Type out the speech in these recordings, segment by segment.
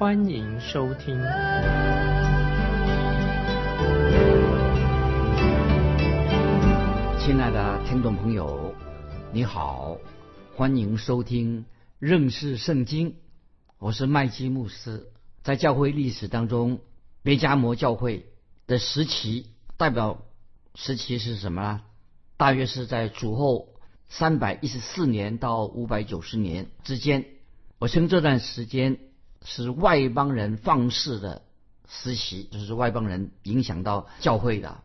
欢迎收听。亲爱的听众朋友，你好，欢迎收听认识圣经。我是麦基牧师。在教会历史当中，别加摩教会的时期代表时期是什么呢？大约是在主后三百一十四年到五百九十年之间，我称这段时间是外邦人放肆的时期，就是外邦人影响到教会的，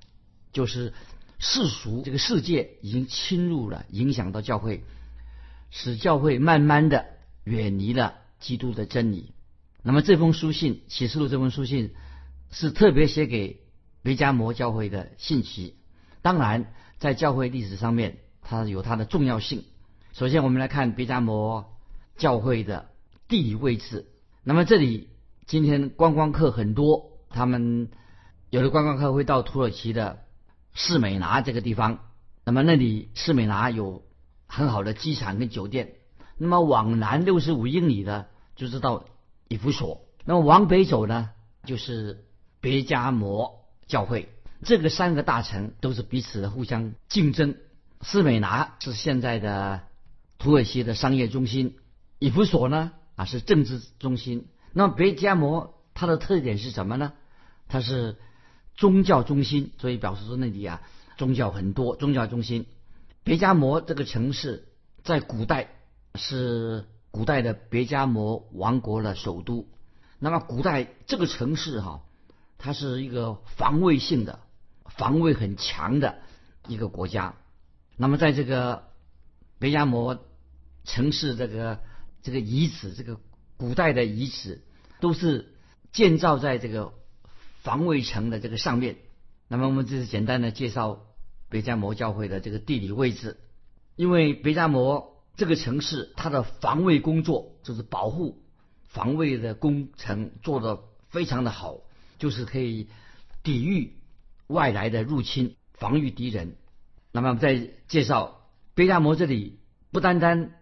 就是世俗这个世界已经侵入了，影响到教会，使教会慢慢的远离了基督的真理。那么这封书信《启示录》这封书信是特别写给维加摩教会的信息，当然。在教会历史上面，它有它的重要性。首先，我们来看别加摩教会的地理位置。那么，这里今天观光客很多，他们有的观光客会到土耳其的士美拿这个地方。那么，那里士美拿有很好的机场跟酒店。那么，往南六十五英里的就是到以弗所。那么，往北走呢，就是别加摩教会。这个三个大城都是彼此互相竞争。斯美拿是现在的土耳其的商业中心，以弗所呢啊是政治中心。那么别加摩它的特点是什么呢？它是宗教中心，所以表示说那里啊宗教很多，宗教中心。别加摩这个城市在古代是古代的别加摩王国的首都。那么古代这个城市哈，它是一个防卫性的。防卫很强的一个国家，那么在这个别加摩城市这个这个遗址，这个古代的遗址都是建造在这个防卫城的这个上面。那么我们这是简单的介绍北加摩教会的这个地理位置，因为北加摩这个城市它的防卫工作就是保护防卫的工程做得非常的好，就是可以抵御。外来的入侵，防御敌人。那么再介绍北加摩这里，不单单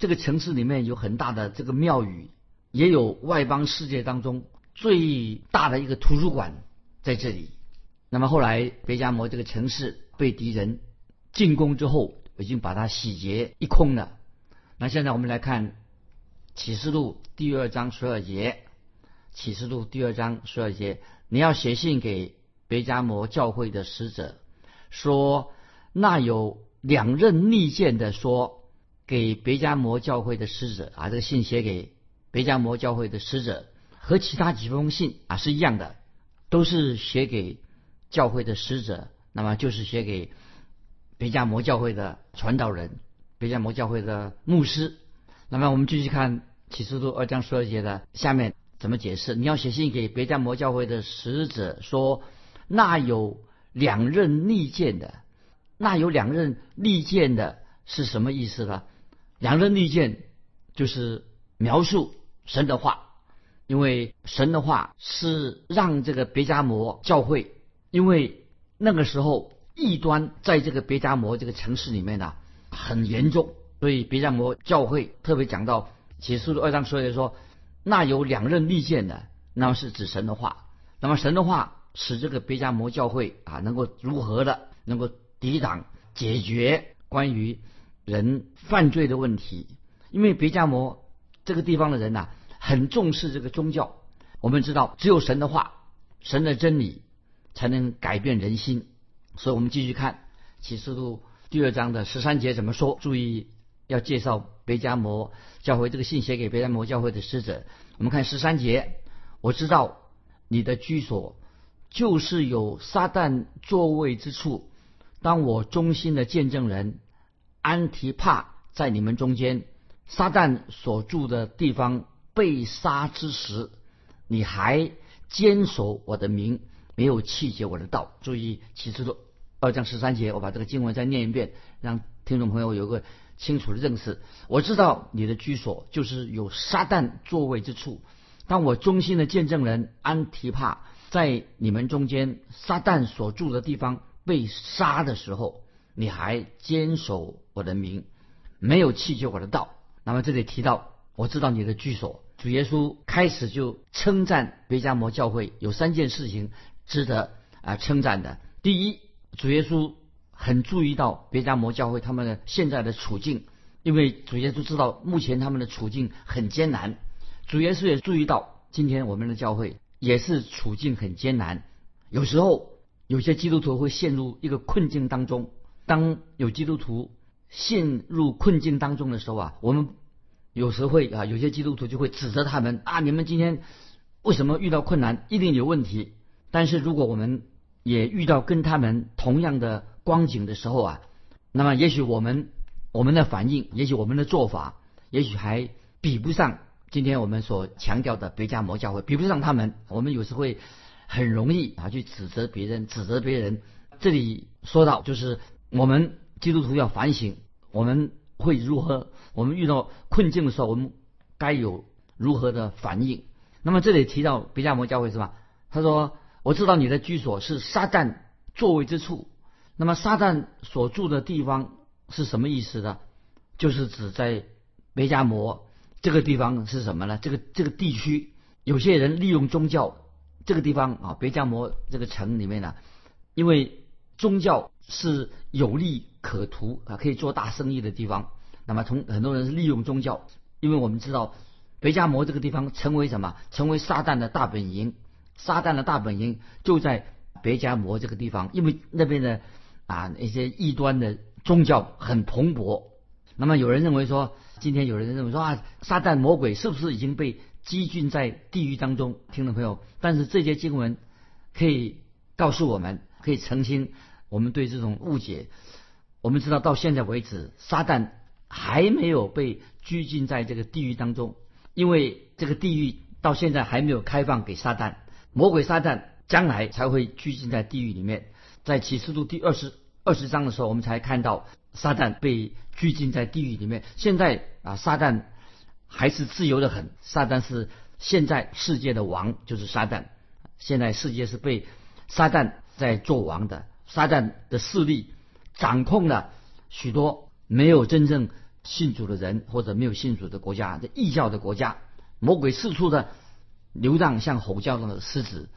这个城市里面有很大的这个庙宇，也有外邦世界当中最大的一个图书馆在这里。那么后来别加摩这个城市被敌人进攻之后，已经把它洗劫一空了。那现在我们来看启示录第二章十二节，启示录第二章十二节，你要写信给。别加摩教会的使者说：“那有两任利剑的说，给别加摩教会的使者啊，这个信写给别加摩教会的使者，和其他几封信啊是一样的，都是写给教会的使者。那么就是写给别加摩教会的传道人、别加摩教会的牧师。那么我们继续看启示录二章十二节的下面怎么解释？你要写信给别加摩教会的使者说。”那有两刃利剑的，那有两刃利剑的是什么意思呢？两刃利剑就是描述神的话，因为神的话是让这个别加摩教会，因为那个时候异端在这个别加摩这个城市里面呢很严重，所以别加摩教会特别讲到启示录二章所以说，那有两刃利剑的，那么是指神的话，那么神的话。使这个别加摩教会啊，能够如何的能够抵挡解决关于人犯罪的问题？因为别加摩这个地方的人呐，很重视这个宗教。我们知道，只有神的话、神的真理才能改变人心。所以我们继续看启示录第二章的十三节怎么说？注意要介绍别加摩教会这个信写给别加摩教会的使者。我们看十三节，我知道你的居所。就是有撒旦座位之处。当我忠心的见证人安提帕在你们中间，撒旦所住的地方被杀之时，你还坚守我的名，没有弃绝我的道。注意启示录二章十三节，我把这个经文再念一遍，让听众朋友有个清楚的认识。我知道你的居所就是有撒旦座位之处。当我忠心的见证人安提帕在你们中间撒旦所住的地方被杀的时候，你还坚守我的名，没有弃绝我的道。那么这里提到，我知道你的居所。主耶稣开始就称赞别加摩教会有三件事情值得啊称赞的。第一，主耶稣很注意到别加摩教会他们的现在的处境，因为主耶稣知道目前他们的处境很艰难。主耶稣也注意到今天我们的教会也是处境很艰难。有时候有些基督徒会陷入一个困境当中。当有基督徒陷入困境当中的时候啊，我们。有时会啊，有些基督徒就会指责他们啊，你们今天为什么遇到困难，一定有问题。但是如果我们也遇到跟他们同样的光景的时候啊，那么也许我们我们的反应，也许我们的做法，也许还比不上今天我们所强调的别家魔教会，比不上他们。我们有时会很容易啊去指责别人，指责别人。这里说到就是我们基督徒要反省，我们会如何？我们遇到困境的时候，我们该有如何的反应？那么这里提到别加摩教会是吧？他说：“我知道你的居所是撒旦座位之处。那么撒旦所住的地方是什么意思呢？就是指在别加摩这个地方是什么呢？这个这个地区，有些人利用宗教这个地方啊，别加摩这个城里面呢，因为宗教是有利可图啊，可以做大生意的地方。”那么，从很多人是利用宗教，因为我们知道，北加摩这个地方成为什么？成为撒旦的大本营。撒旦的大本营就在北加摩这个地方，因为那边的啊一些异端的宗教很蓬勃。那么有人认为说，今天有人认为说啊，撒旦魔鬼是不是已经被积聚在地狱当中？听众朋友，但是这些经文可以告诉我们，可以澄清我们对这种误解。我们知道到现在为止，撒旦。还没有被拘禁在这个地狱当中，因为这个地狱到现在还没有开放给撒旦、魔鬼、撒旦，将来才会拘禁在地狱里面。在启示录第二十二十章的时候，我们才看到撒旦被拘禁在地狱里面。现在啊，撒旦还是自由的很。撒旦是现在世界的王，就是撒旦。现在世界是被撒旦在做王的，撒旦的势力掌控了许多没有真正。信主的人或者没有信主的国家，这异教的国家，魔鬼四处的流荡，像吼叫的狮子，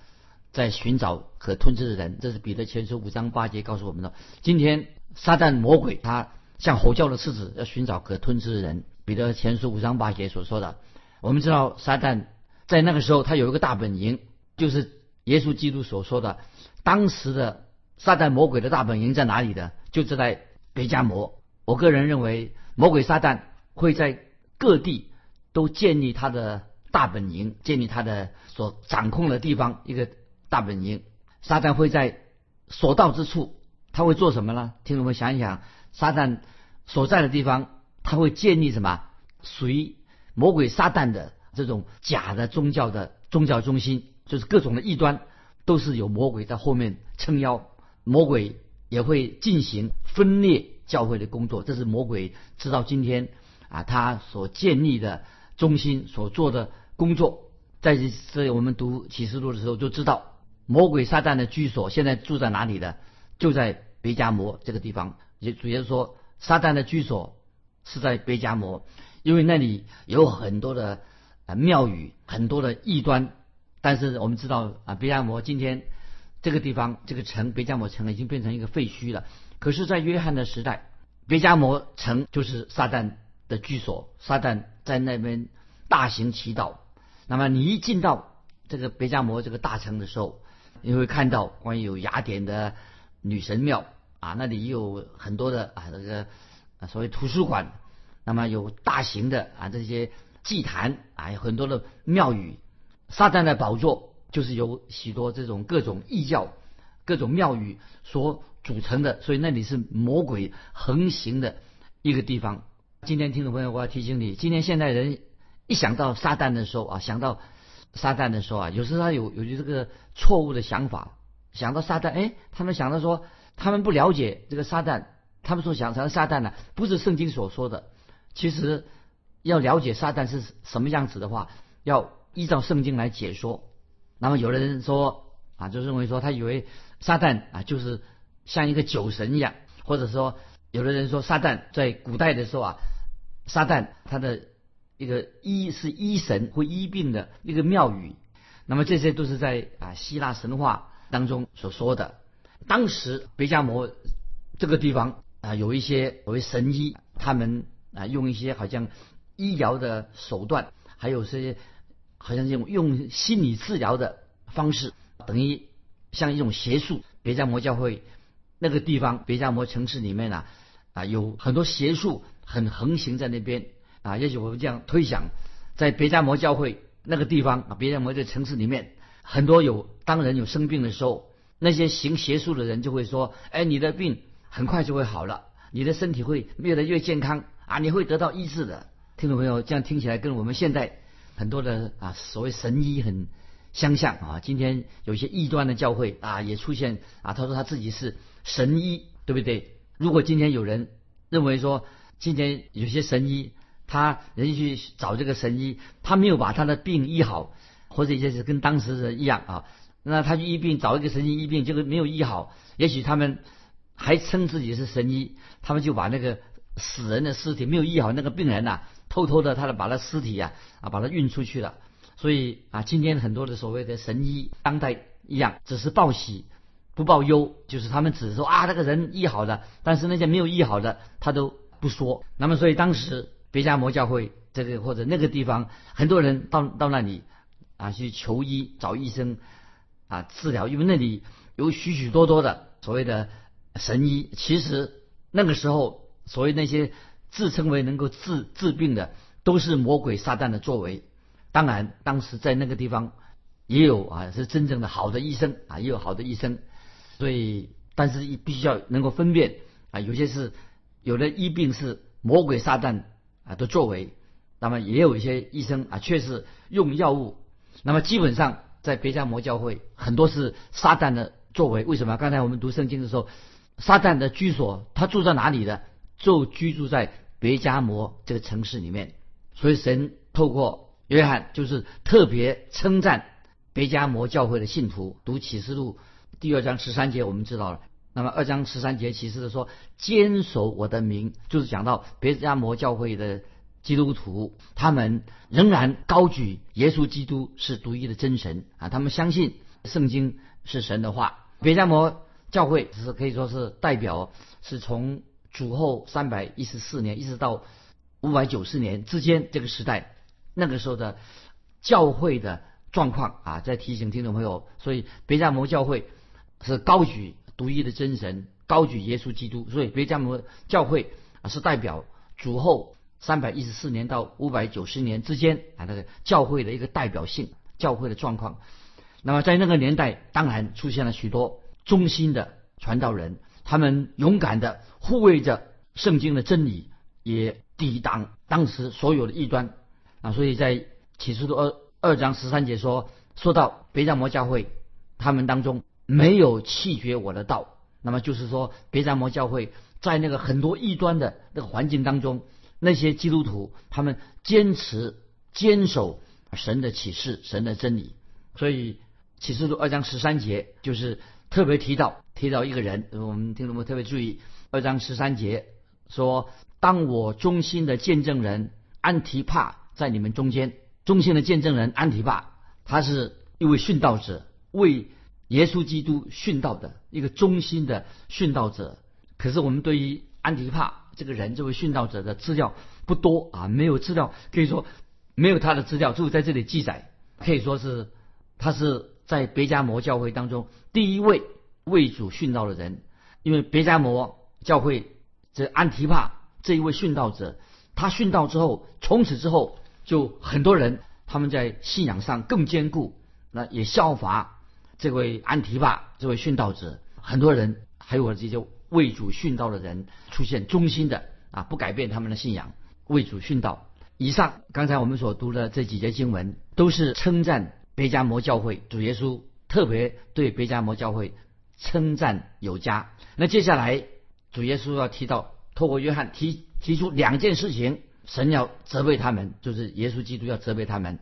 在寻找可吞吃的人。这是彼得前书五章八节告诉我们的。今天撒旦魔鬼他像吼叫的狮子，要寻找可吞吃的人。彼得前书五章八节所说的，我们知道撒旦在那个时候他有一个大本营，就是耶稣基督所说的，当时的撒旦魔鬼的大本营在哪里的？就是在北加摩。我个人认为。魔鬼撒旦会在各地都建立他的大本营，建立他的所掌控的地方一个大本营。撒旦会在所到之处，他会做什么呢？听众们想一想，撒旦所在的地方，他会建立什么？属于魔鬼撒旦的这种假的宗教的宗教中心，就是各种的异端，都是有魔鬼在后面撑腰。魔鬼也会进行分裂。教会的工作，这是魔鬼直到今天啊，他所建立的中心所做的工作。在这我们读启示录的时候就知道，魔鬼撒旦的居所现在住在哪里的？就在别加摩这个地方。也主要说，撒旦的居所是在别加摩，因为那里有很多的啊庙宇，很多的异端。但是我们知道啊，别加摩今天这个地方这个城别加摩城已经变成一个废墟了。可是，在约翰的时代，别加摩城就是撒旦的居所，撒旦在那边大行其道。那么，你一进到这个别加摩这个大城的时候，你会看到关于有雅典的女神庙啊，那里有很多的啊这个所谓图书馆，那么有大型的啊这些祭坛啊，有很多的庙宇。撒旦的宝座就是由许多这种各种异教、各种庙宇所。组成的，所以那里是魔鬼横行的一个地方。今天听众朋友，我要提醒你，今天现代人一想到撒旦的时候啊，想到撒旦的时候啊，有时候他有有这个错误的想法，想到撒旦，哎，他们想到说，他们不了解这个撒旦，他们说想成撒旦呢，不是圣经所说的。其实要了解撒旦是什么样子的话，要依照圣经来解说。那么有的人说啊，就认为说他以为撒旦啊就是像一个酒神一样，或者说有的人说撒旦在古代的时候啊，撒旦他的一个医是医神会医病的一个庙宇。那么这些都是在啊希腊神话当中所说的。当时贝加摩这个地方啊有一些所谓神医，他们啊用一些好像医疗的手段，还有些。好像这种用心理治疗的方式，等于像一种邪术。别加摩教会那个地方，别加摩城市里面啊啊有很多邪术很横行在那边啊。也许我们这样推想，在别加摩教会那个地方啊，别加摩这城市里面，很多有当人有生病的时候，那些行邪术的人就会说：“哎，你的病很快就会好了，你的身体会越来越健康啊，你会得到医治的。”听众朋友，这样听起来跟我们现在。很多的啊，所谓神医很相像啊。今天有些异端的教会啊，也出现啊，他说他自己是神医，对不对？如果今天有人认为说，今天有些神医，他人去找这个神医，他没有把他的病医好，或者也是跟当时的一样啊，那他去医病，找一个神医医病，结果没有医好，也许他们还称自己是神医，他们就把那个死人的尸体没有医好那个病人呐。偷偷的，他的把他尸体呀啊，把他运出去了。所以啊，今天很多的所谓的神医，当代一样，只是报喜不报忧，就是他们只是说啊，那个人医好了，但是那些没有医好的，他都不说。那么，所以当时别加摩教会这个或者那个地方，很多人到到那里啊去求医找医生啊治疗，因为那里有许许多多的所谓的神医。其实那个时候，所谓那些。自称为能够治治病的，都是魔鬼撒旦的作为。当然，当时在那个地方也有啊，是真正的好的医生啊，也有好的医生。所以，但是必须要能够分辨啊，有些是有的医病是魔鬼撒旦啊的作为。那么，也有一些医生啊，确实用药物。那么，基本上在别家魔教会，很多是撒旦的作为。为什么？刚才我们读圣经的时候，撒旦的居所，他住在哪里的？就居住在。别加摩这个城市里面，所以神透过约翰就是特别称赞别加摩教会的信徒。读启示录第二章十三节，我们知道了。那么二章十三节启示的说，坚守我的名，就是讲到别加摩教会的基督徒，他们仍然高举耶稣基督是独一的真神啊，他们相信圣经是神的话。别加摩教会是可以说是代表，是从。主后三百一十四年，一直到五百九十年之间这个时代，那个时候的教会的状况啊，在提醒听众朋友，所以别加摩教会是高举独一的真神，高举耶稣基督，所以别加摩教会啊是代表主后三百一十四年到五百九十年之间啊那个教会的一个代表性教会的状况。那么在那个年代，当然出现了许多忠心的传道人。他们勇敢的护卫着圣经的真理，也抵挡当时所有的异端啊！所以在启示录二二章十三节说，说到别加摩教会，他们当中没有弃绝我的道。那么就是说，别加摩教会在那个很多异端的那个环境当中，那些基督徒他们坚持坚守神的启示、神的真理。所以启示录二章十三节就是特别提到。提到一个人，我们听众们特别注意，二章十三节说：“当我忠心的见证人安提帕在你们中间，忠心的见证人安提帕，他是一位殉道者，为耶稣基督殉道的一个忠心的殉道者。可是我们对于安提帕这个人，这位殉道者的资料不多啊，没有资料，可以说没有他的资料，就在这里记载，可以说是他是在别加摩教会当中第一位。”为主殉道的人，因为别加摩教会这安提帕这一位殉道者，他殉道之后，从此之后就很多人他们在信仰上更坚固，那也效法这位安提帕这位殉道者，很多人还有这些为主殉道的人出现忠心的啊，不改变他们的信仰，为主殉道。以上刚才我们所读的这几节经文，都是称赞别加摩教会，主耶稣特别对别加摩教会称赞有加。那接下来主耶稣要提到，透过约翰提提出两件事情，神要责备他们，就是耶稣基督要责备他们。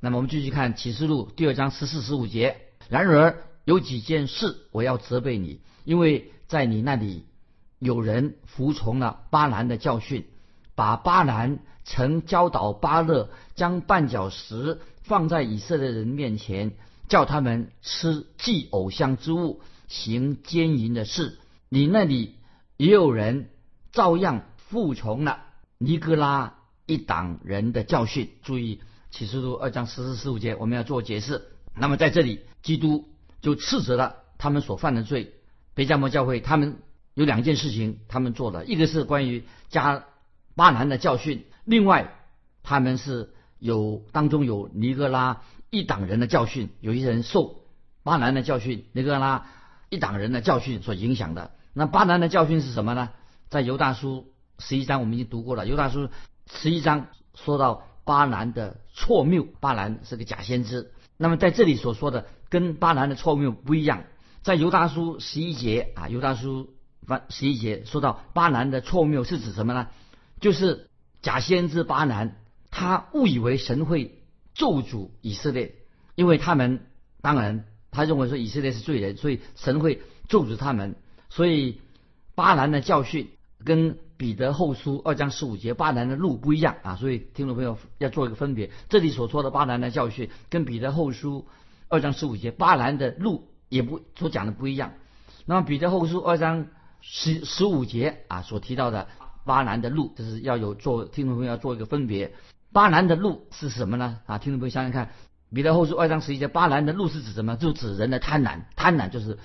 那么我们继续看启示录第二章十四十五节。然而有几件事我要责备你，因为在你那里有人服从了巴兰的教训，把巴兰曾教导巴勒将绊脚石放在以色列人面前，叫他们吃祭偶像之物，行奸淫的事。你那里也有人照样服从了尼哥拉一党人的教训。注意。启示录二章十四十五节，我们要做解释。那么在这里，基督就斥责了他们所犯的罪。贝加摩教会他们有两件事情，他们做的，一个是关于加巴南的教训，另外他们是有当中有尼格拉一党人的教训，有些人受巴南的教训，尼格拉一党人的教训所影响的。那巴兰的教训是什么呢？在犹大书十一章我们已经读过了，犹大书十一章说到。巴兰的错谬，巴兰是个假先知。那么在这里所说的跟巴兰的错谬不一样，在犹大书十一节啊，犹大书十一节说到巴兰的错谬是指什么呢？就是假先知巴兰，他误以为神会咒诅以色列，因为他们当然他认为说以色列是罪人，所以神会咒诅他们。所以巴兰的教训跟。彼得后书二章十五节，巴兰的路不一样啊，所以听众朋友要做一个分别。这里所说的巴兰的教训，跟彼得后书二章十五节巴兰的路也不所讲的不一样。那么彼得后书二章十十五节啊所提到的巴兰的路，就是要有做听众朋友要做一个分别。巴兰的路是什么呢？啊，听众朋友想想看，彼得后书二章十一节，巴兰的路是指什么？就指人的贪婪，贪婪就是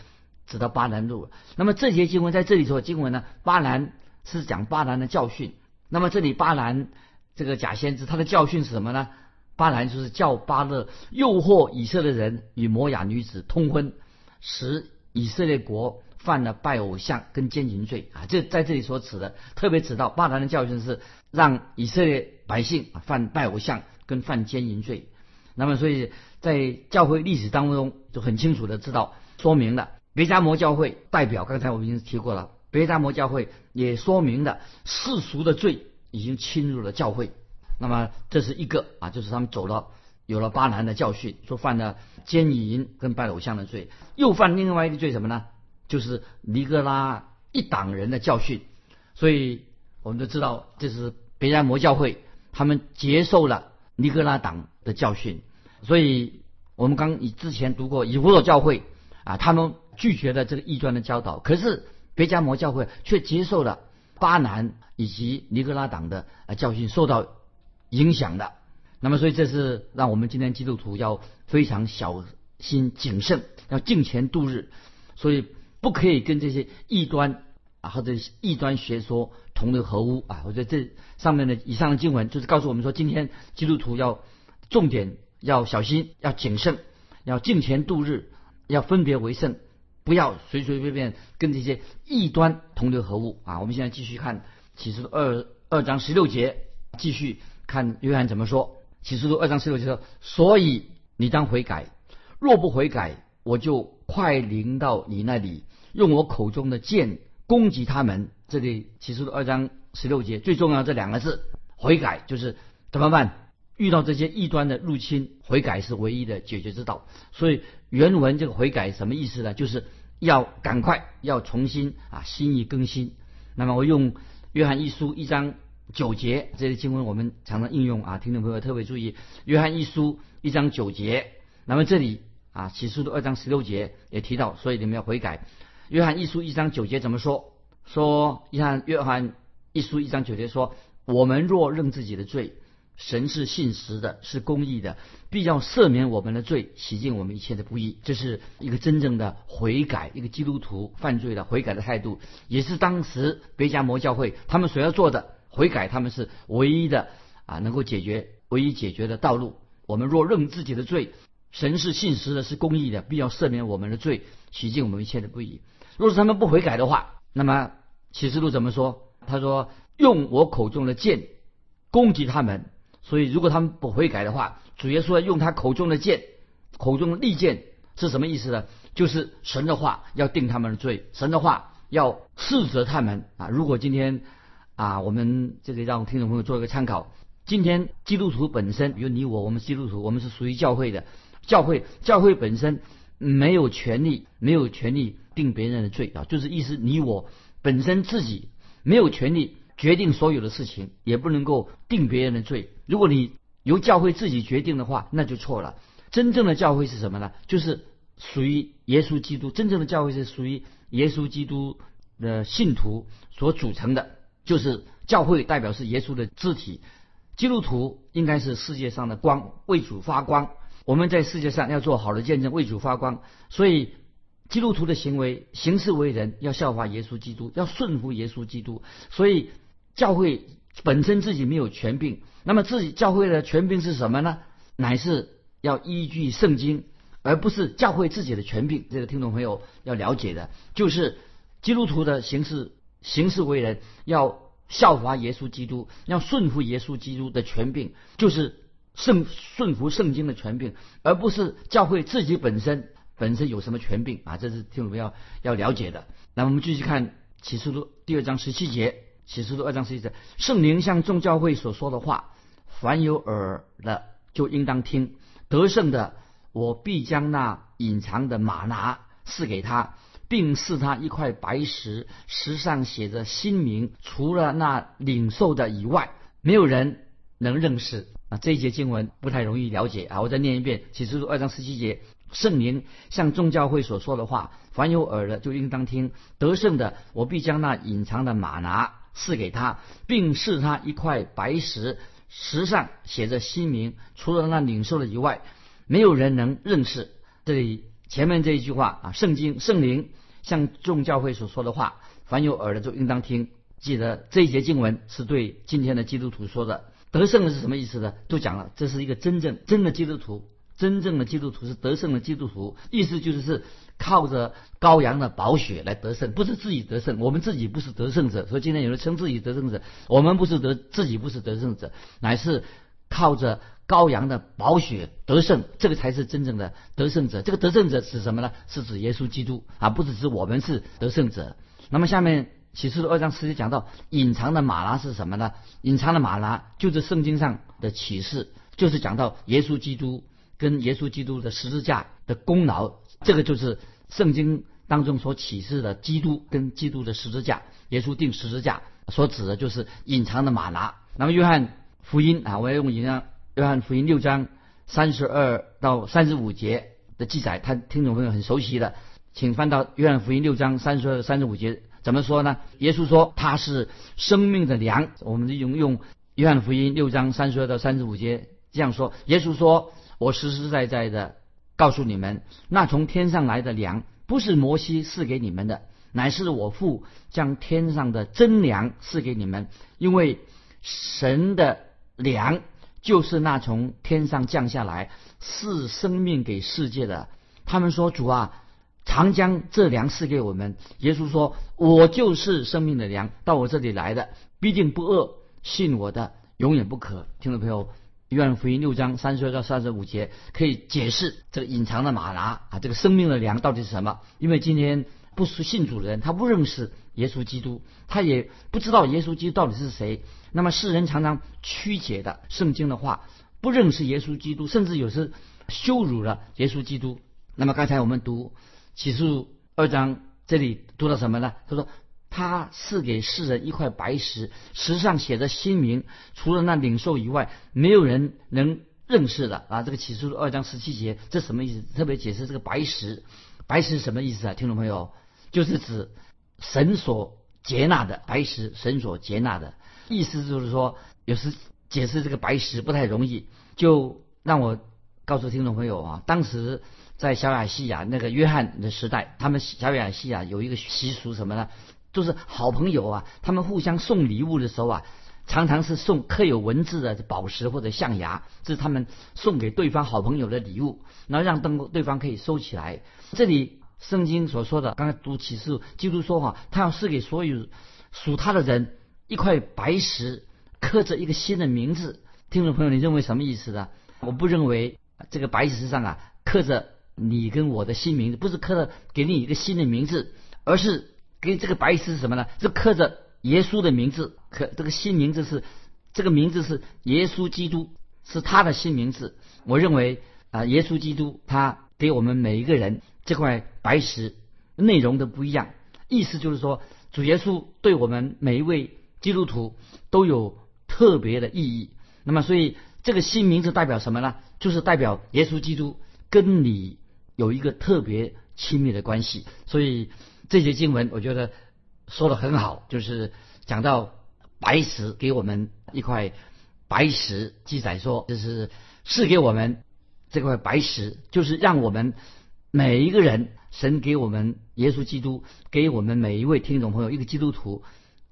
指到巴兰路。那么这些经文在这里说经文呢，巴兰。是讲巴兰的教训。那么这里巴兰这个假先知，他的教训是什么呢？巴兰就是叫巴勒诱惑以色列人与摩雅女子通婚，使以色列国犯了拜偶像跟奸淫罪啊。这在这里所指的，特别指到巴兰的教训是让以色列百姓犯拜偶像跟犯奸淫罪。那么所以在教会历史当中就很清楚的知道说明了别加摩教会代表，刚才我们已经提过了。别加摩教会也说明了世俗的罪已经侵入了教会，那么这是一个啊，就是他们走了有了巴兰的教训，说犯了奸淫跟拜偶像的罪，又犯另外一个罪什么呢？就是尼格拉一党人的教训。所以我们都知道，这是别加摩教会他们接受了尼格拉党的教训。所以我们刚以之前读过以弗所教会啊，他们拒绝了这个异端的教导，可是。别加摩教会却接受了巴南以及尼格拉党的呃教训，受到影响的。那么，所以这是让我们今天基督徒要非常小心谨慎，要敬虔度日。所以不可以跟这些异端啊或者异端学说同流合污啊。我觉得这上面的以上的经文就是告诉我们说，今天基督徒要重点要小心，要谨慎，要敬虔度日，要分别为圣。不要随随便便跟这些异端同流合污啊！我们现在继续看启示录二二章十六节，继续看约翰怎么说。启示录二章十六节说：“所以你当悔改，若不悔改，我就快临到你那里，用我口中的剑攻击他们。”这里启示录二章十六节最重要这两个字，悔改就是怎么办？遇到这些异端的入侵，悔改是唯一的解决之道。所以原文这个悔改什么意思呢？就是要赶快要重新啊心意更新。那么我用约翰一书一章九节这些经文，我们常常应用啊，听众朋友特别注意约翰一书一章九节。那么这里啊启示录二章十六节也提到，所以你们要悔改。约翰一书一章九节怎么说？说你看约翰一书一章九节说：我们若认自己的罪。神是信实的，是公义的，必要赦免我们的罪，洗净我们一切的不义。这是一个真正的悔改，一个基督徒犯罪的悔改的态度，也是当时别加摩教会他们所要做的悔改，他们是唯一的啊，能够解决唯一解决的道路。我们若认自己的罪，神是信实的，是公义的，必要赦免我们的罪，洗净我们一切的不义。若是他们不悔改的话，那么启示录怎么说？他说：“用我口中的剑攻击他们。”所以，如果他们不悔改的话，主耶稣要用他口中的剑口中的利剑是什么意思呢？就是神的话要定他们的罪，神的话要斥责他们啊！如果今天啊，我们这个让听众朋友做一个参考，今天基督徒本身，比如你我，我们基督徒，我们是属于教会的，教会教会本身没有权利，没有权利定别人的罪啊，就是意思你我本身自己没有权利决定所有的事情，也不能够定别人的罪。如果你由教会自己决定的话，那就错了。真正的教会是什么呢？就是属于耶稣基督。真正的教会是属于耶稣基督的信徒所组成的，就是教会代表是耶稣的肢体。基督徒应该是世界上的光，为主发光。我们在世界上要做好的见证，为主发光。所以基督徒的行为、行事为人要效法耶稣基督，要顺服耶稣基督。所以教会本身自己没有权柄，那么自己教会的权柄是什么呢？乃是。要依据圣经，而不是教会自己的权柄。这个听众朋友要了解的，就是基督徒的行事行事为人要效法耶稣基督，要顺服耶稣基督的权柄，就是圣顺服圣经的权柄，而不是教会自己本身本身有什么权柄啊！这是听众朋友要了解的。那我们继续看启示录第二章十七节，启示录二章十七节，圣灵向众教会所说的话，凡有耳的就应当听。得胜的，我必将那隐藏的马拿赐给他，并赐他一块白石，石上写着新名。除了那领受的以外，没有人能认识。啊，这一节经文不太容易了解啊！我再念一遍，启示录二章十七节：圣灵向众教会所说的话，凡有耳的就应当听。得胜的，我必将那隐藏的马拿赐给他，并赐他一块白石。石上写着新名，除了那领受的以外，没有人能认识。这里前面这一句话啊，圣经圣灵向众教会所说的话，凡有耳的就应当听。记得这一节经文是对今天的基督徒说的。得胜的是什么意思呢？都讲了，这是一个真正真的基督徒。真正的基督徒是得胜的基督徒，意思就是是靠着羔羊的宝血来得胜，不是自己得胜。我们自己不是得胜者，所以今天有人称自己得胜者，我们不是得自己不是得胜者，乃是靠着羔羊的宝血得胜，这个才是真正的得胜者。这个得胜者是什么呢？是指耶稣基督啊，不是指我们是得胜者。那么下面启示录二章十节讲到隐藏的马拉是什么呢？隐藏的马拉就是圣经上的启示，就是讲到耶稣基督。跟耶稣基督的十字架的功劳，这个就是圣经当中所启示的基督跟基督的十字架，耶稣定十字架所指的就是隐藏的马拿。那么约翰福音啊，我要用一张约翰福音六章三十二到三十五节的记载，他听众朋友很熟悉的，请翻到约翰福音六章三十二三十五节，怎么说呢？耶稣说他是生命的粮。我们用用约翰福音六章三十二到三十五节这样说，耶稣说。我实实在在的告诉你们，那从天上来的粮，不是摩西赐给你们的，乃是我父将天上的真粮赐给你们。因为神的粮就是那从天上降下来赐生命给世界的。他们说：“主啊，常将这粮赐给我们。”耶稣说：“我就是生命的粮，到我这里来的必定不饿，信我的永远不渴。”听众朋友。约翰福音六章三十二到三十五节可以解释这个隐藏的马拿啊，这个生命的粮到底是什么？因为今天不是信主的人，他不认识耶稣基督，他也不知道耶稣基督到底是谁。那么世人常常曲解的圣经的话，不认识耶稣基督，甚至有时羞辱了耶稣基督。那么刚才我们读启示二章这里读到什么呢？他说。他赐给世人一块白石，石上写着新名，除了那领受以外，没有人能认识的啊！这个启示录二章十七节，这什么意思？特别解释这个白石，白石什么意思啊？听众朋友，就是指神所接纳的白石，神所接纳的意思就是说，有时解释这个白石不太容易，就让我告诉听众朋友啊，当时在小亚细亚那个约翰的时代，他们小亚细亚有一个习俗什么呢？就是好朋友啊，他们互相送礼物的时候啊，常常是送刻有文字的宝石或者象牙，这是他们送给对方好朋友的礼物，然后让对对方可以收起来。这里圣经所说的，刚才读启示，基督说哈，他要赐给所有属他的人一块白石，刻着一个新的名字。听众朋友，你认为什么意思呢？我不认为这个白石上啊。刻着你跟我的新名字，不是刻着给你一个新的名字，而是给这个白石是什么呢？是刻着耶稣的名字，可这个新名字是这个名字是耶稣基督，是他的新名字。我认为啊，耶稣基督他给我们每一个人这块白石内容都不一样，意思就是说，主耶稣对我们每一位基督徒都有特别的意义。那么，所以这个新名字代表什么呢？就是代表耶稣基督跟你有一个特别亲密的关系。所以这节经文我觉得说的很好，就是讲到白石给我们一块白石，记载说就是赐给我们这块白石，就是让我们每一个人，神给我们耶稣基督，给我们每一位听众朋友一个基督徒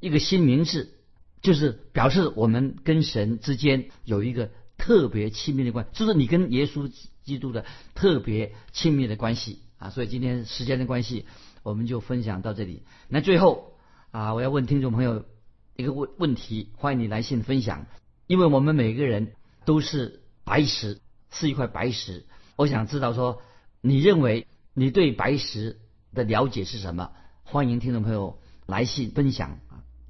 一个新名字。就是表示我们跟神之间有一个特别亲密的关，就是你跟耶稣基督的特别亲密的关系啊。所以今天时间的关系，我们就分享到这里。那最后啊，我要问听众朋友一个问问题，欢迎你来信分享。因为我们每个人都是白石，是一块白石。我想知道说，你认为你对白石的了解是什么？欢迎听众朋友来信分享。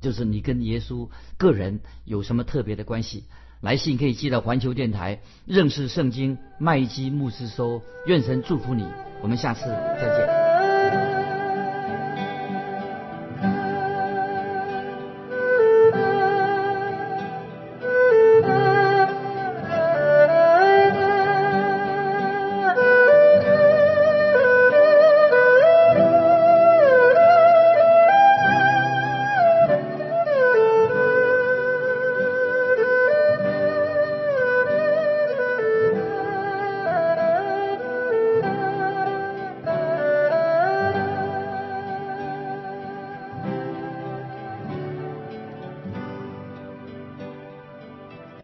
就是你跟耶稣个人有什么特别的关系？来信可以寄到环球电台认识圣经麦基牧师收，愿神祝福你，我们下次再见。